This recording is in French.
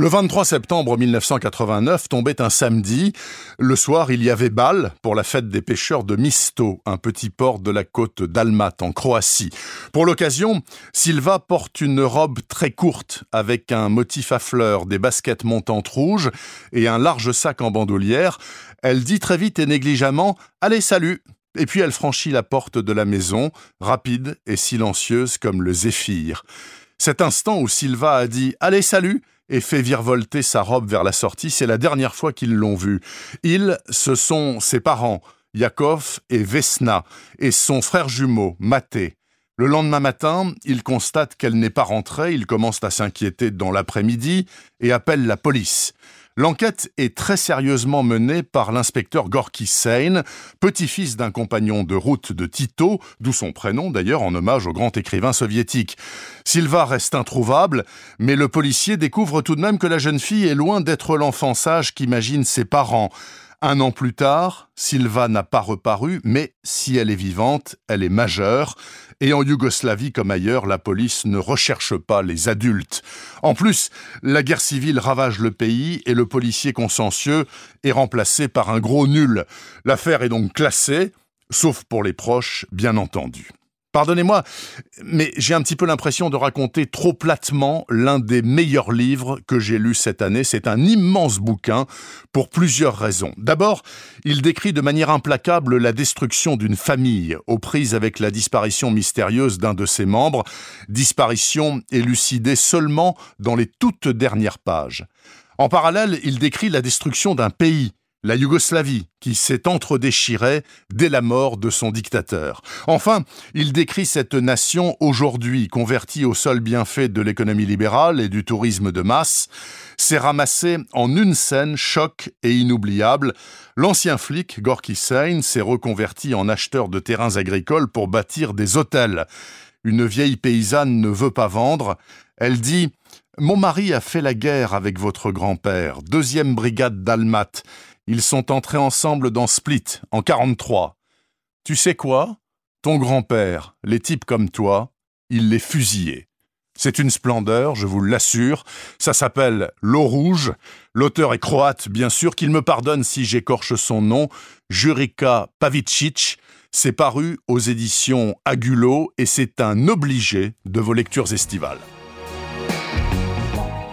Le 23 septembre 1989 tombait un samedi. Le soir, il y avait bal pour la fête des pêcheurs de Misto, un petit port de la côte d'Almat en Croatie. Pour l'occasion, Silva porte une robe très courte avec un motif à fleurs, des baskets montantes rouges et un large sac en bandoulière. Elle dit très vite et négligemment Allez, salut et puis elle franchit la porte de la maison, rapide et silencieuse comme le zéphyr. Cet instant où Silva a dit Allez, salut et fait virevolter sa robe vers la sortie, c'est la dernière fois qu'ils l'ont vue. Ils, ce sont ses parents, Yakov et Vesna, et son frère jumeau, Maté. Le lendemain matin, il constate qu'elle n'est pas rentrée, il commence à s'inquiéter dans l'après-midi et appelle la police. L'enquête est très sérieusement menée par l'inspecteur Gorky Sein, petit-fils d'un compagnon de route de Tito, d'où son prénom d'ailleurs en hommage au grand écrivain soviétique. Silva reste introuvable, mais le policier découvre tout de même que la jeune fille est loin d'être l'enfant sage qu'imagine ses parents. Un an plus tard, Silva n'a pas reparu, mais si elle est vivante, elle est majeure, et en Yougoslavie comme ailleurs, la police ne recherche pas les adultes. En plus, la guerre civile ravage le pays et le policier consciencieux est remplacé par un gros nul. L'affaire est donc classée, sauf pour les proches, bien entendu. Pardonnez-moi, mais j'ai un petit peu l'impression de raconter trop platement l'un des meilleurs livres que j'ai lus cette année. C'est un immense bouquin pour plusieurs raisons. D'abord, il décrit de manière implacable la destruction d'une famille aux prises avec la disparition mystérieuse d'un de ses membres, disparition élucidée seulement dans les toutes dernières pages. En parallèle, il décrit la destruction d'un pays la Yougoslavie, qui s'est entredéchirée dès la mort de son dictateur. Enfin, il décrit cette nation aujourd'hui convertie au seul bienfait de l'économie libérale et du tourisme de masse. C'est ramassé en une scène choc et inoubliable. L'ancien flic, Gorky Sein, s'est reconverti en acheteur de terrains agricoles pour bâtir des hôtels. Une vieille paysanne ne veut pas vendre. Elle dit Mon mari a fait la guerre avec votre grand-père, deuxième brigade d'Almat. Ils sont entrés ensemble dans Split, en 43. Tu sais quoi? Ton grand-père, les types comme toi, il les fusillait. C'est une splendeur, je vous l'assure. Ça s'appelle L'eau rouge. L'auteur est croate, bien sûr, qu'il me pardonne si j'écorche son nom. Jurika Pavicic. C'est paru aux éditions Agulo et c'est un obligé de vos lectures estivales.